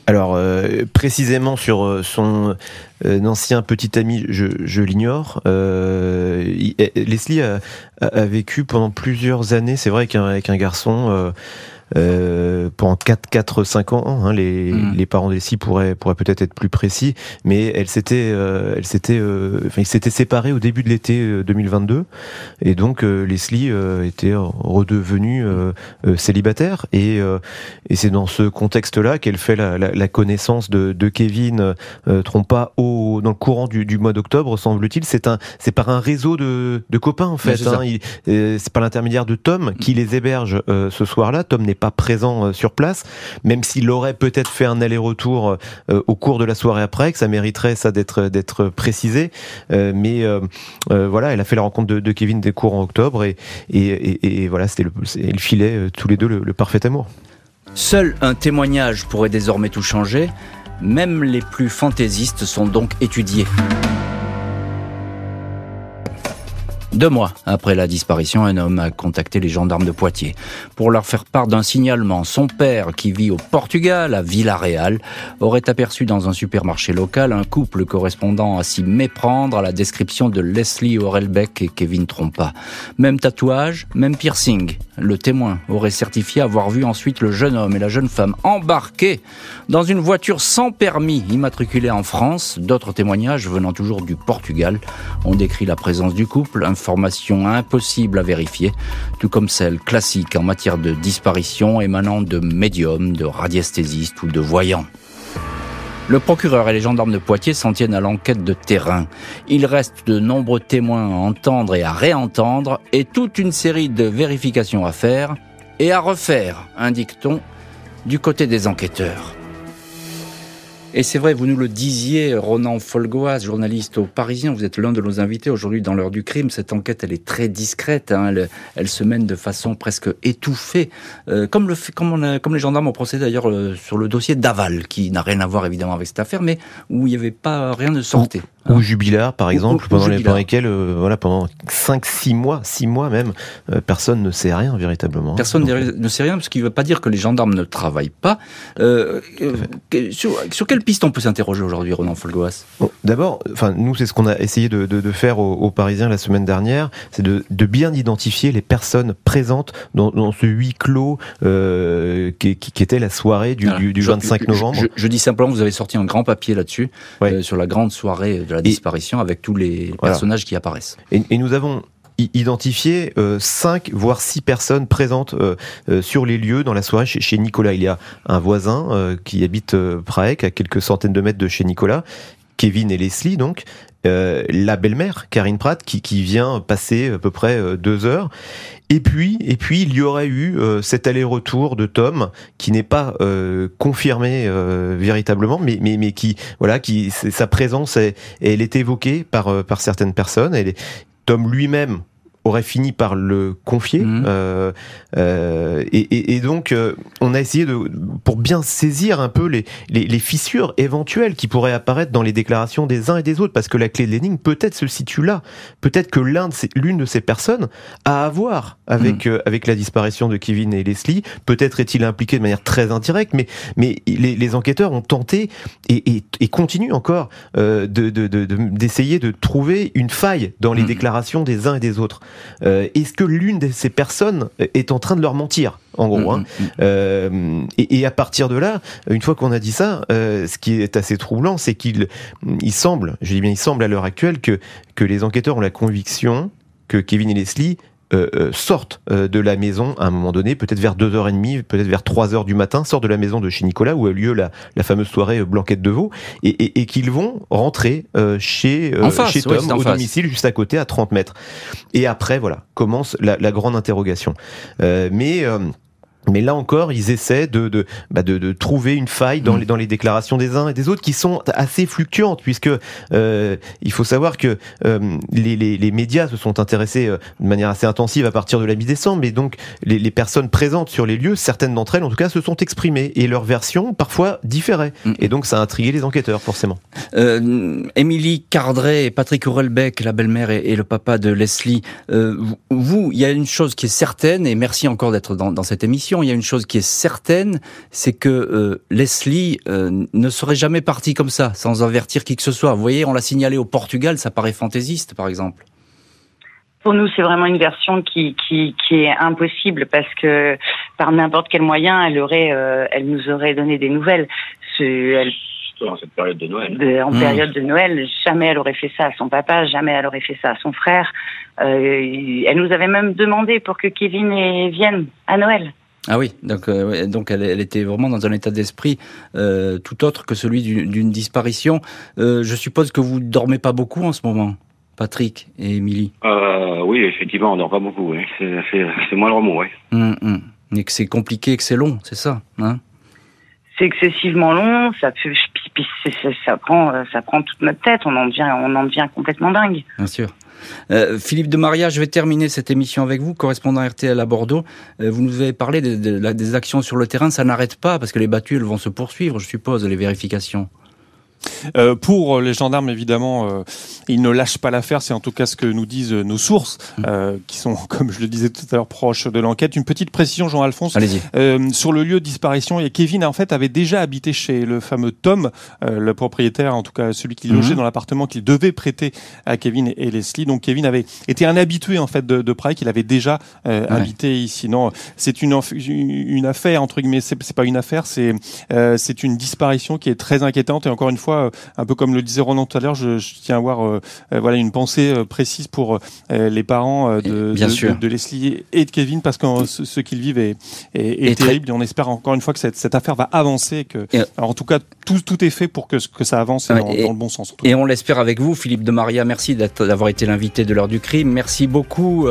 Alors euh, précisément sur euh, son euh, ancien petit ami, je, l'ignore. Leslie a, a, vécu pendant plusieurs années, c'est vrai qu'avec un garçon euh, pendant 4, 4, 5 ans. Hein, les, mm. les parents d'Elsie pourraient, pourraient peut-être être plus précis, mais elle s'était, euh, elle s'était, euh, enfin, ils s'étaient séparés au début de l'été 2022, euh, et donc Leslie était redevenue célibataire, et, et c'est dans ce contexte-là qu'elle fait la, la, la, connaissance de, de Kevin Trompa au, dans le courant du, du mois d'octobre, semble-t-il. C'est un, c'est par un réseau de, de copains en fait. Hein, c'est par l'intermédiaire de Tom qui les héberge ce soir-là. Tom n'est pas présent euh, sur place, même s'il aurait peut-être fait un aller-retour euh, au cours de la soirée après, que ça mériterait ça d'être d'être précisé. Euh, mais voilà, elle a fait la rencontre de, de Kevin Descours en octobre et, et, voilà, c'était le, elle filait tous les deux le, le parfait amour. Seul un témoignage pourrait désormais tout changer. Même les plus fantaisistes sont donc étudiés. Deux mois après la disparition, un homme a contacté les gendarmes de Poitiers pour leur faire part d'un signalement. Son père, qui vit au Portugal, à Villarreal, aurait aperçu dans un supermarché local un couple correspondant à s'y méprendre à la description de Leslie Orelbeck et Kevin Trompa. Même tatouage, même piercing. Le témoin aurait certifié avoir vu ensuite le jeune homme et la jeune femme embarqués dans une voiture sans permis immatriculée en France. D'autres témoignages venant toujours du Portugal ont décrit la présence du couple, information impossible à vérifier, tout comme celle classique en matière de disparition émanant de médiums, de radiesthésistes ou de voyants. Le procureur et les gendarmes de Poitiers s'en tiennent à l'enquête de terrain. Il reste de nombreux témoins à entendre et à réentendre et toute une série de vérifications à faire et à refaire, indique-t-on, du côté des enquêteurs. Et c'est vrai, vous nous le disiez, Ronan Folgoas, journaliste au Parisien, vous êtes l'un de nos invités aujourd'hui dans l'heure du crime. Cette enquête, elle est très discrète, hein. elle, se mène de façon presque étouffée, euh, comme, on les gendarmes ont procédé d'ailleurs euh, sur le dossier d'Aval, qui n'a rien à voir évidemment avec cette affaire, mais où il n'y avait pas rien de sortait. Ou, Jubilard, par exemple, pendant, Les, pendant lesquels, euh, voilà, pendant 5, 6 mois, 6 mois même, personne ne sait rien véritablement. Personne ne sait rien, parce qu'il ne veut pas dire que les gendarmes ne travaillent pas. sur, sur quel piste on peut s'interroger aujourd'hui, Ronan Folgoas? D'abord, enfin, nous, c'est ce qu'on a essayé de, de, faire aux, Parisiens la semaine dernière, c'est de, de, bien identifier les personnes présentes dans, dans ce huis clos euh, qui, qui, était la soirée du, du, du 25 novembre. Je, dis simplement, vous avez sorti un grand papier là-dessus, euh, sur la grande soirée de la disparition, avec tous les personnages qui apparaissent. Et, et nous avons identifier euh, 5 voire 6 personnes présentes euh, euh, sur les lieux dans la soirée chez, chez Nicolas. Il y a un voisin euh, qui habite Prague, à quelques centaines de mètres de chez Nicolas, Kevin et Leslie donc, la belle-mère Karine Pratt qui, qui vient passer à peu près deux heures. Et puis, et puis il y aurait eu cet aller-retour de Tom qui n'est pas confirmé véritablement, mais, mais, mais qui voilà, qui sa présence, elle, elle est évoquée par par certaines personnes. Elle est, Tom lui-même aurait fini par le confier. Mhm. Euh, euh, et, et, donc, euh, on a essayé de, pour bien saisir un peu les, les, les, fissures éventuelles qui pourraient apparaître dans les déclarations des uns et des autres, parce que la clé de l'énigme peut-être se situe là. Peut-être que l'un de ces, l'une de ces personnes a à voir avec mhm. euh, avec la disparition de Kevin et Leslie. Peut-être est-il impliqué de manière très indirecte, mais mais les, les enquêteurs ont tenté et, et, et continuent encore euh, de, de, de, d'essayer de trouver une faille dans les mhm. déclarations des uns et des autres. Euh, est-ce que l'une de ces personnes est en train de leur mentir en gros. Hein. Mm, mm, mm. Euh, et, à partir de là, une fois qu'on a dit ça, euh, ce qui est assez troublant, c'est qu'il il semble, je dis bien il semble à l'heure actuelle que que les enquêteurs ont la conviction que Kevin et Leslie sortent euh, de la maison à un moment donné, peut-être vers 2h30, peut-être vers 3h du matin, sortent de la maison de chez Nicolas où a lieu la, la fameuse soirée Blanquette de Veau, et, et, et qu'ils vont rentrer chez, chez Tom au domicile juste à côté à 30 mètres. Et après, voilà, commence la, la grande interrogation. mais mais là encore, ils essaient de, de, bah de, de trouver une faille dans, mm. les, dans les déclarations des uns et des autres qui sont assez fluctuantes, puisque euh, il faut savoir que euh, les, les, les, médias se sont intéressés euh, de manière assez intensive à partir de la mi-décembre, mais donc les, les, personnes présentes sur les lieux, certaines d'entre elles en tout cas, se sont exprimées, et leurs versions parfois différaient. Mm. Et donc ça a intrigué les enquêteurs, forcément. Euh, Émilie Cardret et Patrick Aurelbeck, la belle-mère et, et, le papa de Leslie, euh, vous, il y a une chose qui est certaine, et merci encore d'être dans, dans cette émission, il y a une chose qui est certaine, c'est que euh, Leslie euh, ne serait jamais partie comme ça, sans avertir qui que ce soit. Vous voyez, on l'a signalé au Portugal, ça paraît fantaisiste, par exemple. Pour nous, c'est vraiment une version qui, qui, qui, est impossible parce que par n'importe quel moyen, elle aurait, euh, elle nous aurait donné des nouvelles. Elle, en cette période de Noël. en mmh. période de Noël, jamais elle aurait fait ça à son papa, jamais elle aurait fait ça à son frère. Euh, elle nous avait même demandé pour que Kevin vienne à Noël. Ah oui, donc, euh, donc elle, elle, était vraiment dans un état d'esprit euh, tout autre que celui d'une disparition. Euh, je suppose que vous dormez pas beaucoup en ce moment, Patrick et Émilie. Oui, effectivement, on dort pas beaucoup. Oui. C'est moins le mot, oui. Hum, hum. Et que c'est compliqué, que c'est long, c'est ça, hein? Excessivement long. Ça, prend, ça prend toute notre tête. On en devient, on en devient complètement dingue. Bien sûr. Euh, Philippe de Maria, je vais terminer cette émission avec vous, correspondant RTL à Bordeaux. Euh, vous nous avez parlé des actions sur le terrain, ça n'arrête pas parce que les battues vont se poursuivre, je suppose, les vérifications. Euh, pour les gendarmes, évidemment, euh, ils ne lâchent pas l'affaire. C'est en tout cas ce que nous disent nos sources, mmh. euh, qui sont, [laughs] comme je le disais tout à l'heure, proches de l'enquête. Une petite précision, Jean-Alphonse. Sur le lieu de disparition, et Kevin, en fait, avait déjà habité chez le fameux Tom, le propriétaire, en tout cas celui qui logeait mmh. dans l'appartement qu'il devait prêter à Kevin et Leslie. Donc Kevin avait été un habitué en fait de, de Prague. Il avait déjà ouais. habité ici. Non, c'est une, une affaire entre guillemets. C'est pas une affaire, c'est c'est une disparition qui est très inquiétante. Et encore une fois fois, un peu comme le disait Ronan tout à l'heure, je, tiens à avoir voilà une pensée précise pour les parents de, de, Leslie et de Kevin parce que ce, qu'ils vivent est, est, terrible. Et on espère encore une fois que cette, cette affaire va avancer. Que, en tout cas, tout, tout est fait pour que, que ça avance dans, le bon sens. Et on l'espère avec vous, Philippe de Maria. Merci d'avoir été l'invité de l'heure du crime. Merci beaucoup,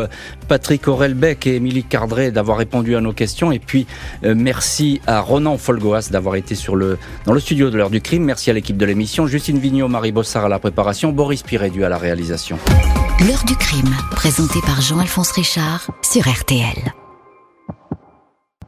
Patrick Aurelbeck et Émilie Cardré, d'avoir répondu à nos questions. Et puis, merci à Ronan Folgoas d'avoir été sur le, dans le studio de l'heure du crime. Merci à l'équipe de l'émission. Justine Vignot, Marie Bossard à la préparation, Boris Pirédu à la réalisation. L'heure du crime, présenté par Jean-Alphonse Richard sur RTL.